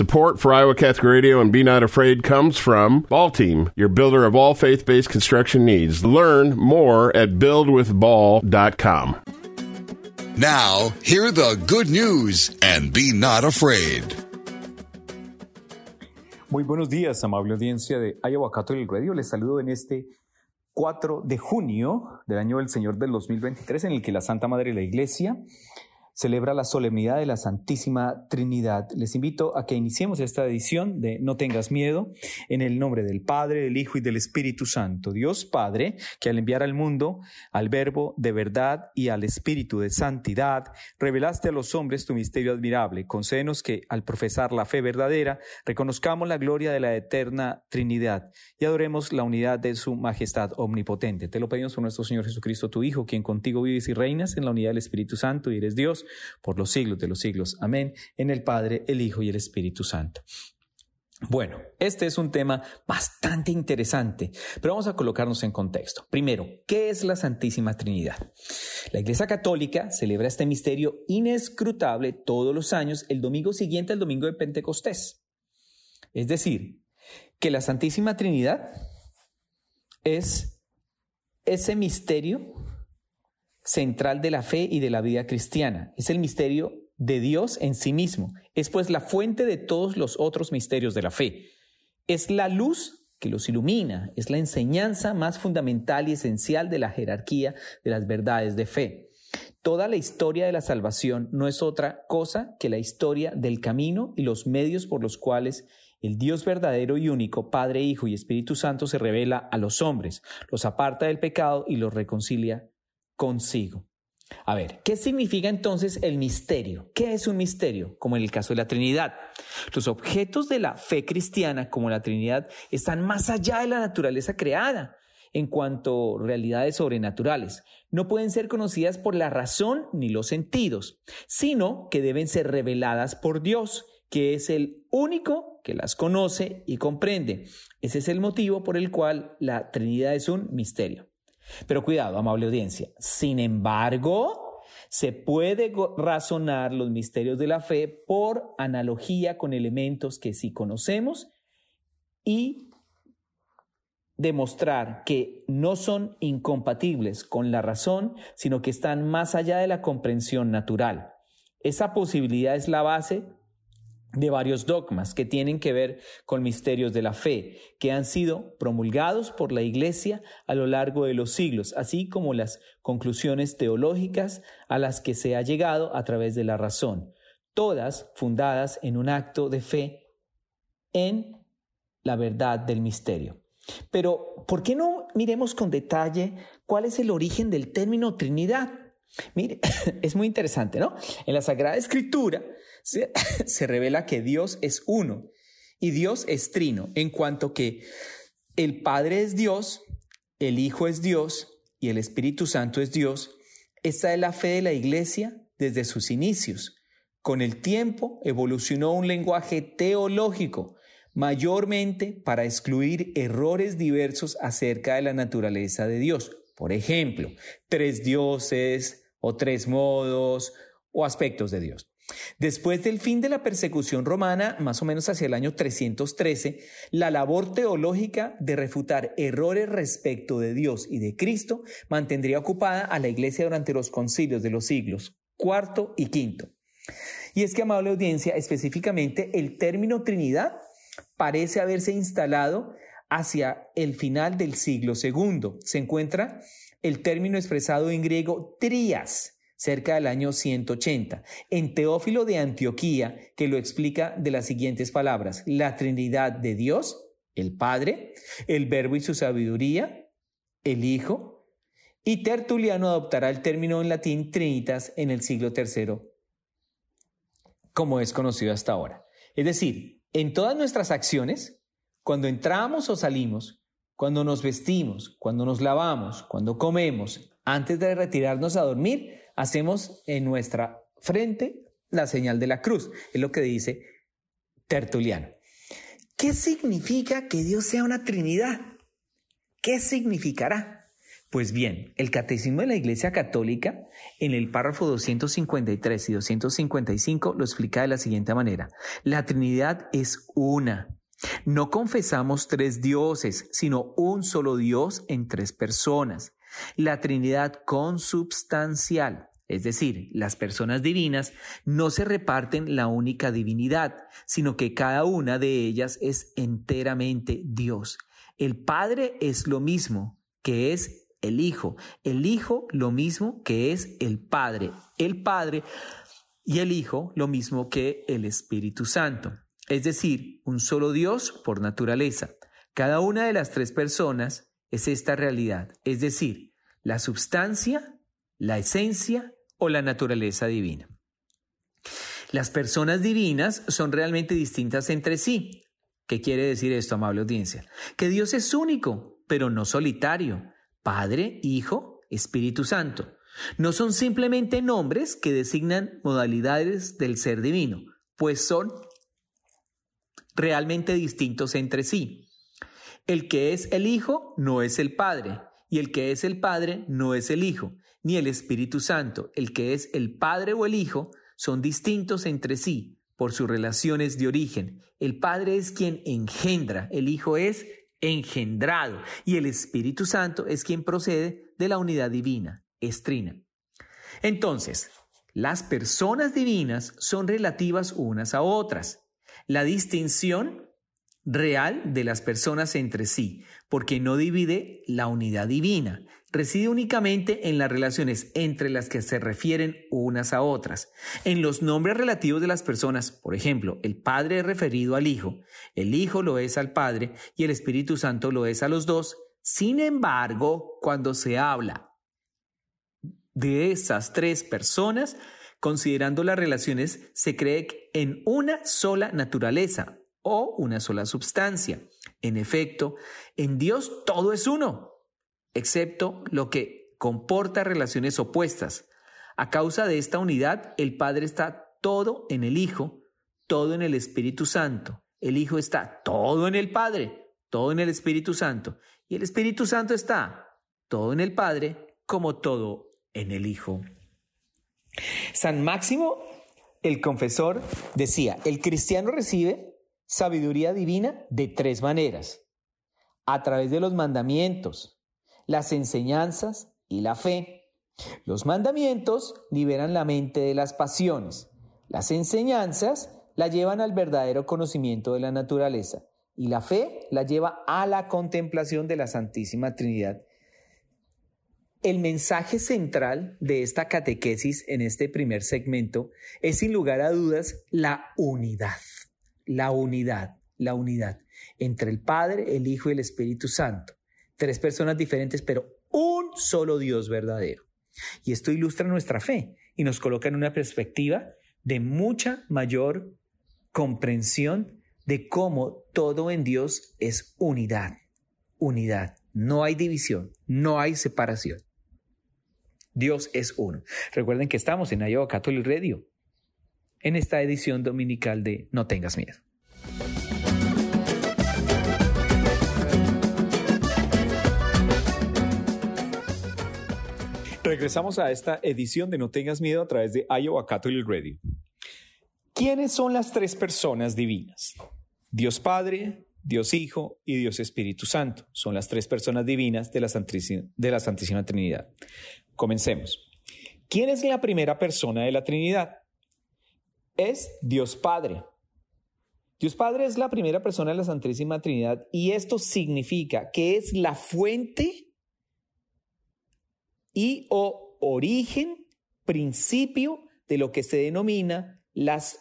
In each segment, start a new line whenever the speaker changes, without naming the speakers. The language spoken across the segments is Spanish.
Support for Iowa Catholic Radio and Be Not Afraid comes from Ball Team, your builder of all faith based construction needs. Learn more at buildwithball.com.
Now, hear the good news and be not afraid.
Muy buenos días, amable audiencia de Iowa Catholic Radio. Les saludo en este 4 de junio del año del Señor del 2023, en el que la Santa Madre de la Iglesia celebra la solemnidad de la Santísima Trinidad. Les invito a que iniciemos esta edición de No tengas miedo en el nombre del Padre, del Hijo y del Espíritu Santo. Dios Padre, que al enviar al mundo al Verbo de verdad y al Espíritu de santidad, revelaste a los hombres tu misterio admirable. Concédenos que al profesar la fe verdadera, reconozcamos la gloria de la eterna Trinidad y adoremos la unidad de su majestad omnipotente. Te lo pedimos por nuestro Señor Jesucristo, tu Hijo, quien contigo vives y reinas en la unidad del Espíritu Santo y eres Dios por los siglos de los siglos. Amén. En el Padre, el Hijo y el Espíritu Santo. Bueno, este es un tema bastante interesante, pero vamos a colocarnos en contexto. Primero, ¿qué es la Santísima Trinidad? La Iglesia Católica celebra este misterio inescrutable todos los años el domingo siguiente al domingo de Pentecostés. Es decir, que la Santísima Trinidad es ese misterio central de la fe y de la vida cristiana. Es el misterio de Dios en sí mismo. Es pues la fuente de todos los otros misterios de la fe. Es la luz que los ilumina. Es la enseñanza más fundamental y esencial de la jerarquía de las verdades de fe. Toda la historia de la salvación no es otra cosa que la historia del camino y los medios por los cuales el Dios verdadero y único, Padre, Hijo y Espíritu Santo, se revela a los hombres, los aparta del pecado y los reconcilia consigo. A ver, ¿qué significa entonces el misterio? ¿Qué es un misterio? Como en el caso de la Trinidad. Los objetos de la fe cristiana, como la Trinidad, están más allá de la naturaleza creada en cuanto a realidades sobrenaturales. No pueden ser conocidas por la razón ni los sentidos, sino que deben ser reveladas por Dios, que es el único que las conoce y comprende. Ese es el motivo por el cual la Trinidad es un misterio. Pero cuidado, amable audiencia. Sin embargo, se puede razonar los misterios de la fe por analogía con elementos que sí conocemos y demostrar que no son incompatibles con la razón, sino que están más allá de la comprensión natural. Esa posibilidad es la base de varios dogmas que tienen que ver con misterios de la fe, que han sido promulgados por la Iglesia a lo largo de los siglos, así como las conclusiones teológicas a las que se ha llegado a través de la razón, todas fundadas en un acto de fe en la verdad del misterio. Pero, ¿por qué no miremos con detalle cuál es el origen del término Trinidad? Mire, es muy interesante, ¿no? En la Sagrada Escritura se, revela que Dios es uno y Dios es trino, en cuanto que el Padre es Dios, el Hijo es Dios y el Espíritu Santo es Dios. Esta es la fe de la Iglesia desde sus inicios. Con el tiempo evolucionó un lenguaje teológico, mayormente para excluir errores diversos acerca de la naturaleza de Dios. Por ejemplo, tres dioses o tres modos o aspectos de Dios. Después del fin de la persecución romana, más o menos hacia el año 313, la labor teológica de refutar errores respecto de Dios y de Cristo mantendría ocupada a la Iglesia durante los concilios de los siglos cuarto y quinto. Y es que, amable audiencia, específicamente el término Trinidad parece haberse instalado hacia el final del siglo segundo. Se encuentra el término expresado en griego trias, cerca del año 180, en Teófilo de Antioquía, que lo explica de las siguientes palabras, la Trinidad de Dios, el Padre, el Verbo y su sabiduría, el Hijo, y Tertuliano adoptará el término en latín Trinitas en el siglo III, como es conocido hasta ahora. Es decir, en todas nuestras acciones, cuando entramos o salimos, cuando nos vestimos, cuando nos lavamos, cuando comemos, antes de retirarnos a dormir, hacemos en nuestra frente la señal de la cruz. Es lo que dice Tertuliano. ¿Qué significa que Dios sea una Trinidad? ¿Qué significará? Pues bien, el Catecismo de la Iglesia Católica, en el párrafo 253 y 255, lo explica de la siguiente manera. La Trinidad es una. No confesamos tres dioses, sino un solo Dios en tres personas. La Trinidad consubstancial, es decir, las personas divinas no se reparten la única divinidad, sino que cada una de ellas es enteramente Dios. El Padre es lo mismo que es el Hijo. El Hijo lo mismo que es el Padre. El Padre y el Hijo lo mismo que el Espíritu Santo. Es decir, un solo Dios por naturaleza. Cada una de las tres personas es esta realidad. Es decir, la substancia, la esencia o la naturaleza divina. Las personas divinas son realmente distintas entre sí. ¿Qué quiere decir esto, amable audiencia? Que Dios es único, pero no solitario. Padre, Hijo, Espíritu Santo. No son simplemente nombres que designan modalidades del ser divino, pues son realmente distintos entre sí. El que es el Hijo no es el Padre, y el que es el Padre no es el Hijo, ni el Espíritu Santo. El que es el Padre o el Hijo son distintos entre sí por sus relaciones de origen. El Padre es quien engendra, el Hijo es engendrado, y el Espíritu Santo es quien procede de la unidad divina, estrina. Entonces, las personas divinas son relativas unas a otras. La distinción real de las personas entre sí, porque no divide la unidad divina, reside únicamente en las relaciones entre las que se refieren unas a otras. En los nombres relativos de las personas, por ejemplo, el Padre es referido al Hijo, el Hijo lo es al Padre y el Espíritu Santo lo es a los dos. Sin embargo, cuando se habla de esas tres personas, considerando las relaciones, se cree en una sola naturaleza, o una sola sustancia. En efecto, en Dios todo es uno, excepto lo que comporta relaciones opuestas. A causa de esta unidad, el Padre está todo en el Hijo, todo en el Espíritu Santo. El Hijo está todo en el Padre, todo en el Espíritu Santo. Y el Espíritu Santo está todo en el Padre, como todo en el Hijo. San Máximo, el confesor, decía, el cristiano recibe sabiduría divina de tres maneras. A través de los mandamientos, las enseñanzas y la fe. Los mandamientos liberan la mente de las pasiones. Las enseñanzas la llevan al verdadero conocimiento de la naturaleza. Y la fe la lleva a la contemplación de la Santísima Trinidad. El mensaje central de esta catequesis en este primer segmento es sin lugar a dudas la unidad la unidad, la unidad entre el Padre, el Hijo y el Espíritu Santo. Tres personas diferentes, pero un solo Dios verdadero. Y esto ilustra nuestra fe y nos coloca en una perspectiva de mucha mayor comprensión de cómo todo en Dios es unidad, unidad. No hay división, no hay separación. Dios es uno. Recuerden que estamos en Iowa Catholic Radio, en esta edición dominical de No tengas miedo. Regresamos a esta edición de No tengas miedo a través de Iowa Catholic Radio. ¿Quiénes son las tres personas divinas? Dios Padre, Dios Hijo y Dios Espíritu Santo. Son las tres personas divinas de la Santísima, de la Santísima Trinidad. Comencemos. ¿Quién es la primera persona de la Trinidad? es Dios Padre. Dios Padre es la primera persona de la Santísima Trinidad y esto significa que es la fuente y o origen, principio de lo que se denomina las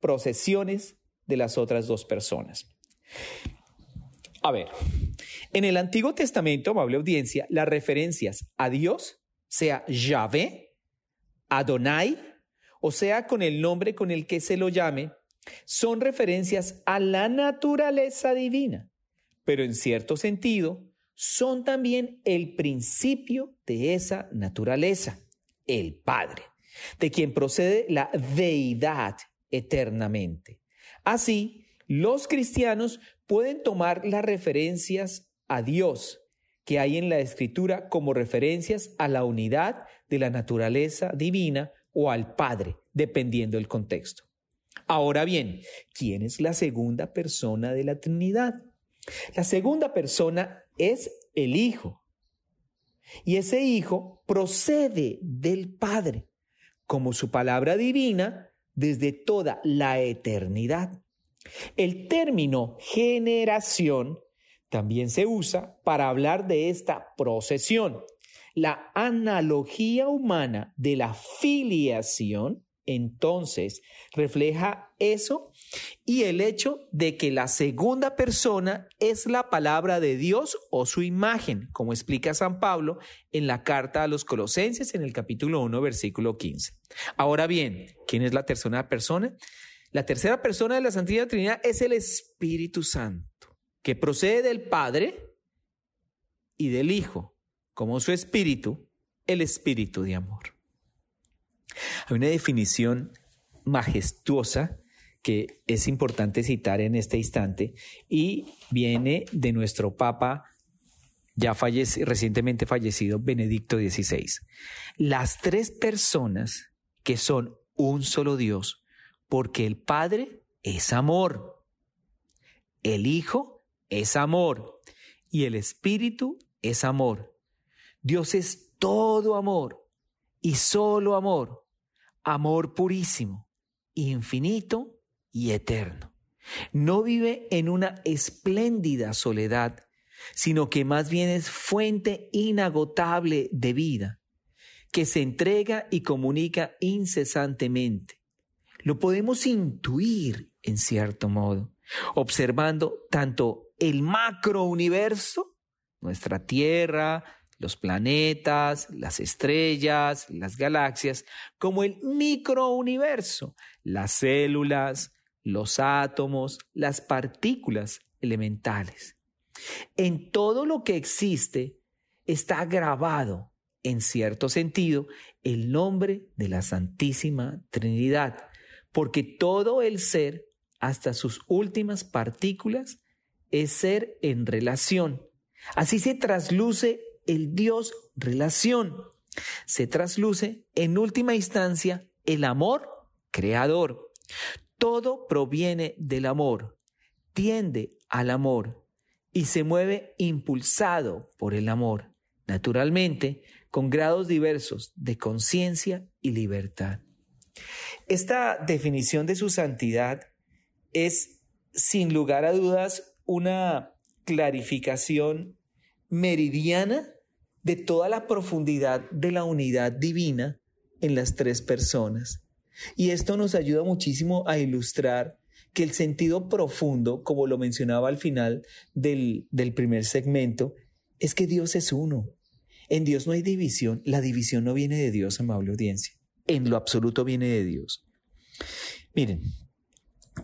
procesiones de las otras dos personas. A ver, en el Antiguo Testamento, amable audiencia, las referencias a Dios, sea Yahvé, Adonai, o sea, con el nombre con el que se lo llame, son referencias a la naturaleza divina, pero en cierto sentido son también el principio de esa naturaleza, el Padre, de quien procede la deidad eternamente. Así, los cristianos pueden tomar las referencias a Dios que hay en la escritura como referencias a la unidad de la naturaleza divina o al Padre, dependiendo del contexto. Ahora bien, ¿quién es la segunda persona de la Trinidad? La segunda persona es el Hijo. Y ese Hijo procede del Padre, como su palabra divina, desde toda la eternidad. El término generación también se usa para hablar de esta procesión. La analogía humana de la filiación entonces refleja eso y el hecho de que la segunda persona es la palabra de Dios o su imagen, como explica San Pablo en la carta a los Colosenses en el capítulo 1, versículo 15. Ahora bien, ¿quién es la tercera persona? La tercera persona de la Santísima Trinidad es el Espíritu Santo que procede del Padre y del Hijo, como su espíritu, el espíritu de amor. Hay una definición majestuosa que es importante citar en este instante y viene de nuestro Papa ya recientemente fallecido Benedicto XVI. Las tres personas que son un solo Dios, porque el Padre es amor, el Hijo es amor y el Espíritu es amor. Dios es todo amor y solo amor, amor purísimo, infinito y eterno. No vive en una espléndida soledad, sino que más bien es fuente inagotable de vida, que se entrega y comunica incesantemente. Lo podemos intuir en cierto modo, observando tanto el macrouniverso, nuestra Tierra, los planetas, las estrellas, las galaxias, como el microuniverso, las células, los átomos, las partículas elementales. En todo lo que existe está grabado, en cierto sentido, el nombre de la Santísima Trinidad, porque todo el ser, hasta sus últimas partículas, es ser en relación. Así se trasluce el Dios relación. Se trasluce en última instancia el amor creador. Todo proviene del amor, tiende al amor y se mueve impulsado por el amor, naturalmente con grados diversos de conciencia y libertad. Esta definición de su santidad es, sin lugar a dudas, una clarificación meridiana de toda la profundidad de la unidad divina en las tres personas. Y esto nos ayuda muchísimo a ilustrar que el sentido profundo, como lo mencionaba al final del, del primer segmento, es que Dios es uno. En Dios no hay división. La división no viene de Dios, amable audiencia. En lo absoluto viene de Dios. Miren,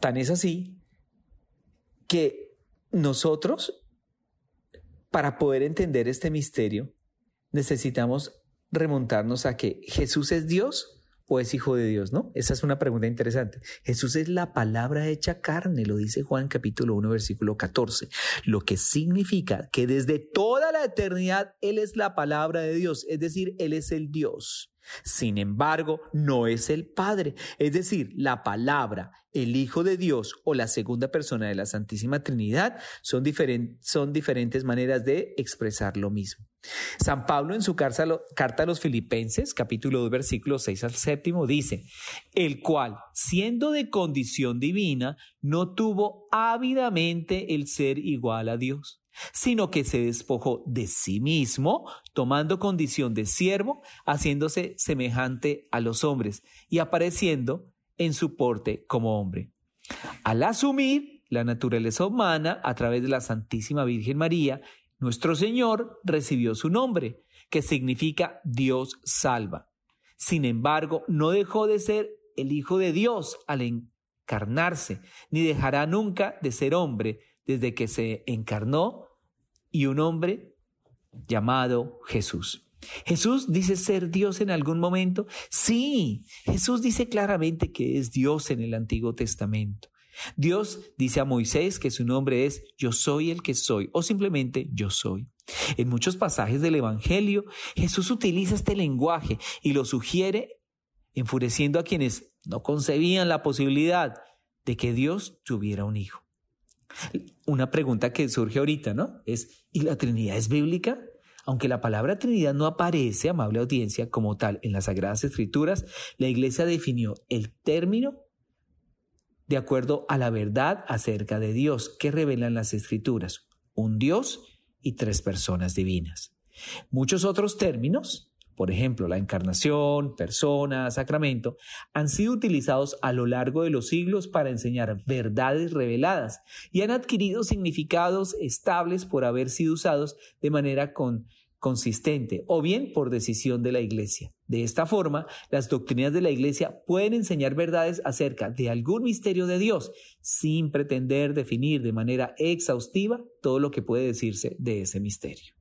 tan es así que nosotros, para poder entender este misterio, necesitamos remontarnos a que Jesús es Dios o es hijo de Dios, ¿no? Esa es una pregunta interesante. Jesús es la palabra hecha carne, lo dice Juan capítulo 1 versículo 14, lo que significa que desde toda la eternidad Él es la palabra de Dios, es decir, Él es el Dios. Sin embargo, no es el Padre, es decir, la palabra, el Hijo de Dios o la segunda persona de la Santísima Trinidad son, son diferentes maneras de expresar lo mismo. San Pablo en su carta a los Filipenses, capítulo 2, versículos 6 al séptimo, dice, el cual, siendo de condición divina, no tuvo ávidamente el ser igual a Dios sino que se despojó de sí mismo, tomando condición de siervo, haciéndose semejante a los hombres y apareciendo en su porte como hombre. Al asumir la naturaleza humana a través de la Santísima Virgen María, nuestro Señor recibió su nombre, que significa Dios salva. Sin embargo, no dejó de ser el Hijo de Dios al encarnarse, ni dejará nunca de ser hombre desde que se encarnó y un hombre llamado Jesús. Jesús dice ser Dios en algún momento. Sí, Jesús dice claramente que es Dios en el Antiguo Testamento. Dios dice a Moisés que su nombre es yo soy el que soy o simplemente yo soy. En muchos pasajes del Evangelio, Jesús utiliza este lenguaje y lo sugiere enfureciendo a quienes no concebían la posibilidad de que Dios tuviera un hijo. Una pregunta que surge ahorita, ¿no? Es, ¿y la Trinidad es bíblica? Aunque la palabra Trinidad no aparece, amable audiencia, como tal en las Sagradas Escrituras, la Iglesia definió el término de acuerdo a la verdad acerca de Dios que revelan las Escrituras, un Dios y tres personas divinas. Muchos otros términos, por ejemplo, la encarnación, persona, sacramento, han sido utilizados a lo largo de los siglos para enseñar verdades reveladas y han adquirido significados estables por haber sido usados de manera con consistente o bien por decisión de la Iglesia. De esta forma, las doctrinas de la Iglesia pueden enseñar verdades acerca de algún misterio de Dios sin pretender definir de manera exhaustiva todo lo que puede decirse de ese misterio.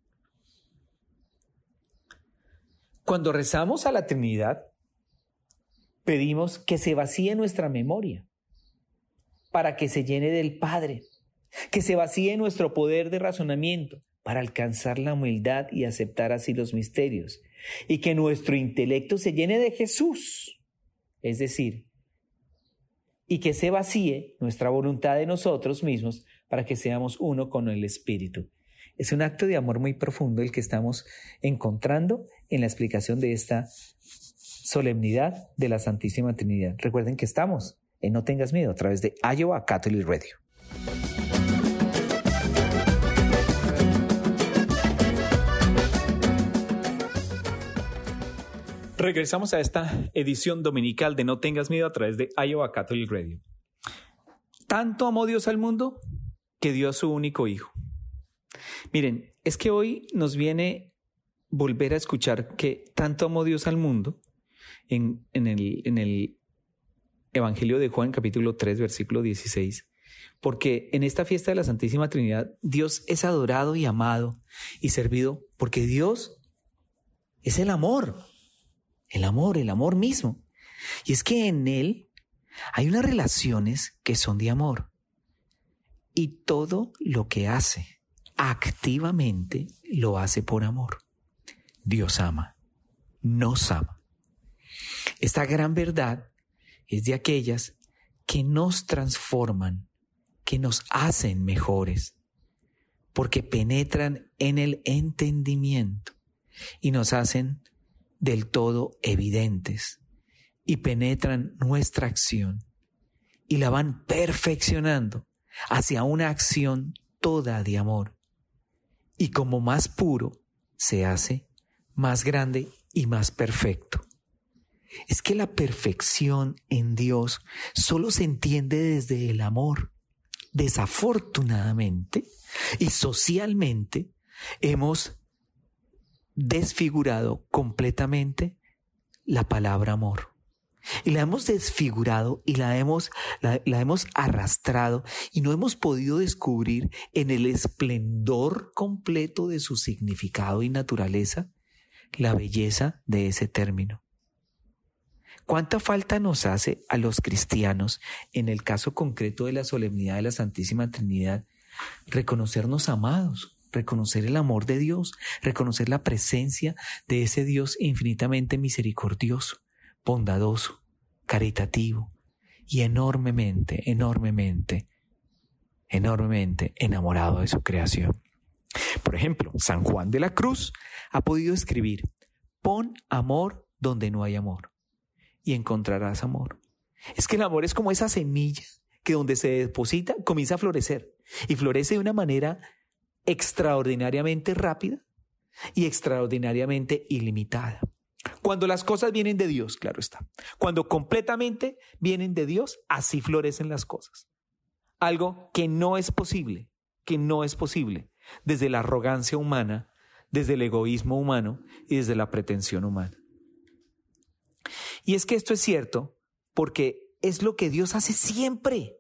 Cuando rezamos a la Trinidad, pedimos que se vacíe nuestra memoria para que se llene del Padre, que se vacíe nuestro poder de razonamiento para alcanzar la humildad y aceptar así los misterios, y que nuestro intelecto se llene de Jesús, es decir, y que se vacíe nuestra voluntad de nosotros mismos para que seamos uno con el Espíritu. Es un acto de amor muy profundo el que estamos encontrando en la explicación de esta solemnidad de la Santísima Trinidad. Recuerden que estamos en No tengas miedo a través de Iowa Catholic Radio. Regresamos a esta edición dominical de No tengas miedo a través de Iowa Catholic Radio. Tanto amó Dios al mundo que dio a su único hijo. Miren, es que hoy nos viene volver a escuchar que tanto amó Dios al mundo en, el, en el Evangelio de Juan capítulo 3 versículo 16, porque en esta fiesta de la Santísima Trinidad Dios es adorado y amado y servido porque Dios es el amor el amor, el amor mismo. Y es que en él hay unas relaciones que son de amor. Y todo lo que hace activamente lo hace por amor. Dios ama, nos ama. Esta gran verdad es de aquellas que nos transforman, que nos hacen mejores, porque penetran en el entendimiento y nos hacen del todo evidentes y penetran nuestra acción y la van perfeccionando hacia una acción toda de amor. Y como más puro se hace, más grande y más perfecto. Es que la perfección en Dios solo se entiende desde el amor. Desafortunadamente y socialmente hemos desfigurado completamente la palabra amor. Y la hemos desfigurado y la hemos, la, hemos arrastrado y no hemos podido descubrir en el esplendor completo de su significado y naturaleza la belleza de ese término. ¿Cuánta falta nos hace a los cristianos, en el caso concreto de la solemnidad de la Santísima Trinidad, reconocernos amados, reconocer el amor de Dios, reconocer la presencia de ese Dios infinitamente misericordioso, bondadoso, caritativo y enormemente, enormemente, enormemente enamorado de su creación. Por ejemplo, San Juan de la Cruz ha podido escribir, pon amor donde no hay amor y encontrarás amor. Es que el amor es como esa semilla que donde se deposita comienza a florecer y florece de una manera extraordinariamente rápida y extraordinariamente ilimitada. Cuando las cosas vienen de Dios, claro está. Cuando completamente vienen de Dios, así florecen las cosas. Algo que no es posible, que no es posible desde la arrogancia humana, desde el egoísmo humano y desde la pretensión humana. Y es que esto es cierto porque es lo que Dios hace siempre.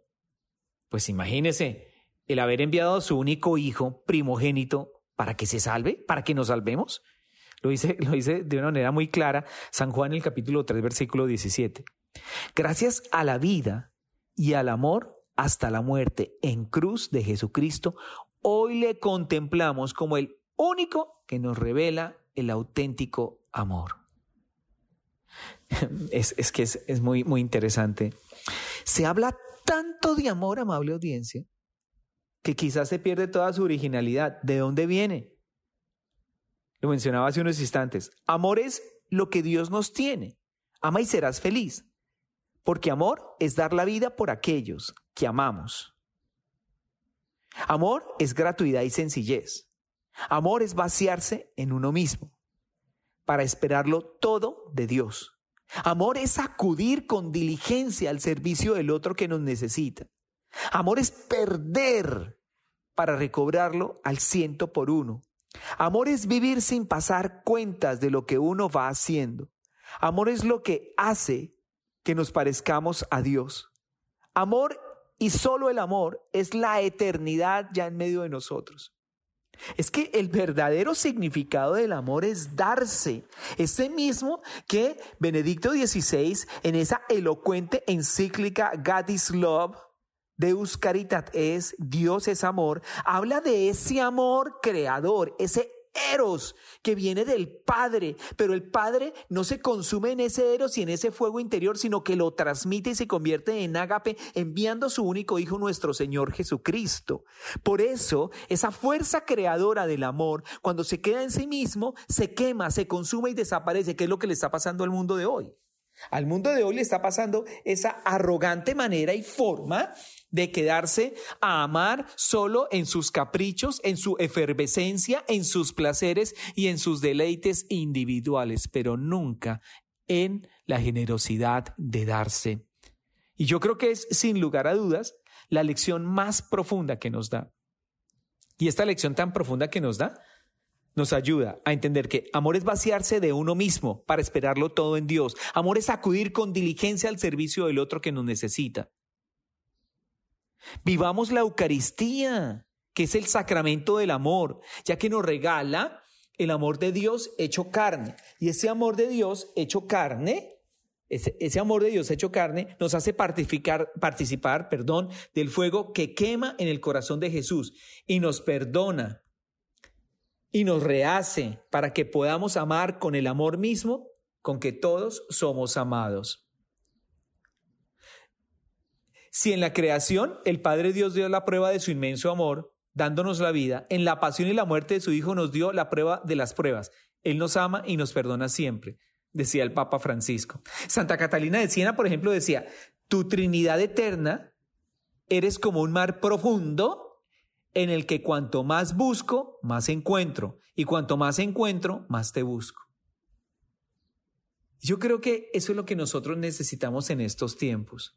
Pues imagínese, el haber enviado a su único hijo primogénito para que se salve, para que nos salvemos? Lo dice, lo dice de una manera muy clara San Juan en el capítulo 3, versículo 17. Gracias a la vida y al amor hasta la muerte en cruz de Jesucristo, hoy le contemplamos como el único que nos revela el auténtico amor. Es, que es, es muy, muy interesante. Se habla tanto de amor, amable audiencia, que quizás se pierde toda su originalidad. ¿De dónde viene? Lo mencionaba hace unos instantes. Amor es lo que Dios nos tiene. Ama y serás feliz. Porque amor es dar la vida por aquellos que amamos. Amor es gratuidad y sencillez. Amor es vaciarse en uno mismo para esperarlo todo de Dios. Amor es acudir con diligencia al servicio del otro que nos necesita. Amor es perder para recobrarlo al ciento por uno. Amor es vivir sin pasar cuentas de lo que uno va haciendo. Amor es lo que hace que nos parezcamos a Dios. Amor y solo el amor es la eternidad ya en medio de nosotros. Es que el verdadero significado del amor es darse. Ese mismo que Benedicto XVI en esa elocuente encíclica God is Love, Deus Caritat es, Dios es amor, habla de ese amor creador, ese eros que viene del Padre, pero el Padre no se consume en ese eros y en ese fuego interior, sino que lo transmite y se convierte en ágape, enviando a su único Hijo, nuestro Señor Jesucristo. Por eso, esa fuerza creadora del amor, cuando se queda en sí mismo, se quema, se consume y desaparece, que es lo que le está pasando al mundo de hoy. Al mundo de hoy le está pasando esa arrogante manera y forma de quedarse a amar solo en sus caprichos, en su efervescencia, en sus placeres y en sus deleites individuales, pero nunca en la generosidad de darse. Y yo creo que es, sin lugar a dudas, la lección más profunda que nos da. Y esta lección tan profunda que nos da nos ayuda a entender que amor es vaciarse de uno mismo para esperarlo todo en Dios. Amor es acudir con diligencia al servicio del otro que nos necesita. Vivamos la Eucaristía, que es el sacramento del amor, ya que nos regala el amor de Dios hecho carne. Y ese amor de Dios hecho carne, ese, amor de Dios hecho carne, nos hace participar, participar perdón, del fuego que quema en el corazón de Jesús y nos perdona y nos rehace para que podamos amar con el amor mismo con que todos somos amados. Si en la creación el Padre Dios dio la prueba de su inmenso amor, dándonos la vida, en la pasión y la muerte de su Hijo nos dio la prueba de las pruebas. Él nos ama y nos perdona siempre, decía el Papa Francisco. Santa Catalina de Siena, por ejemplo, decía, tu Trinidad eterna, eres como un mar profundo en el que cuanto más busco, más encuentro, y cuanto más encuentro, más te busco. Yo creo que eso es lo que nosotros necesitamos en estos tiempos.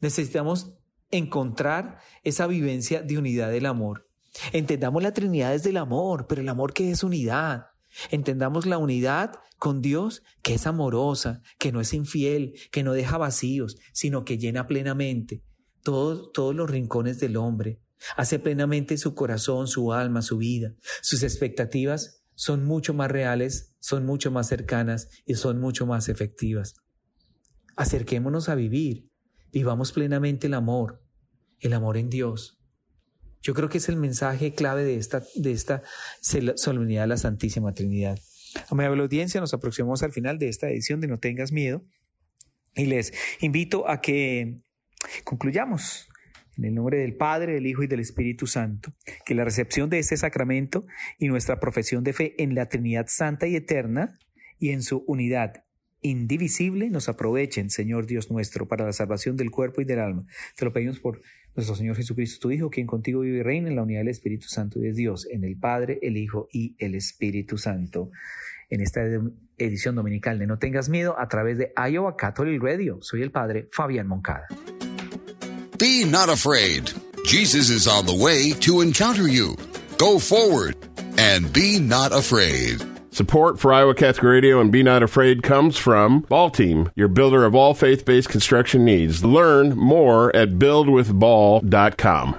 Necesitamos encontrar esa vivencia de unidad del amor. Entendamos la Trinidad desde el amor, pero el amor que es unidad. Entendamos la unidad con Dios que es amorosa, que no es infiel, que no deja vacíos, sino que llena plenamente todos, todos los rincones del hombre. Hace plenamente su corazón, su alma, su vida. Sus expectativas son mucho más reales, son mucho más cercanas y son mucho más efectivas. Acerquémonos a vivir Vivamos plenamente el amor, el amor en Dios. Yo creo que es el mensaje clave de esta, de esta solemnidad de la Santísima Trinidad. Amable audiencia, nos aproximamos al final de esta edición de No tengas miedo y les invito a que concluyamos en el nombre del Padre, del Hijo y del Espíritu Santo, que la recepción de este sacramento y nuestra profesión de fe en la Trinidad Santa y Eterna y en su unidad indivisible nos aprovechen, Señor Dios nuestro, para la salvación del cuerpo y del alma. Te lo pedimos por nuestro Señor Jesucristo, tu Hijo, quien contigo vive y reina en la unidad del Espíritu Santo de Dios, en el Padre, el Hijo y el Espíritu Santo. En esta edición dominical de No tengas miedo a través de Iowa Catholic Radio. Soy el Padre Fabián Moncada.
Be not afraid. Jesus is on the way to encounter you. Go forward and be not afraid.
Support for Iowa Catholic Radio and Be Not Afraid comes from Ball Team, your builder of all faith based construction needs. Learn more at buildwithball.com.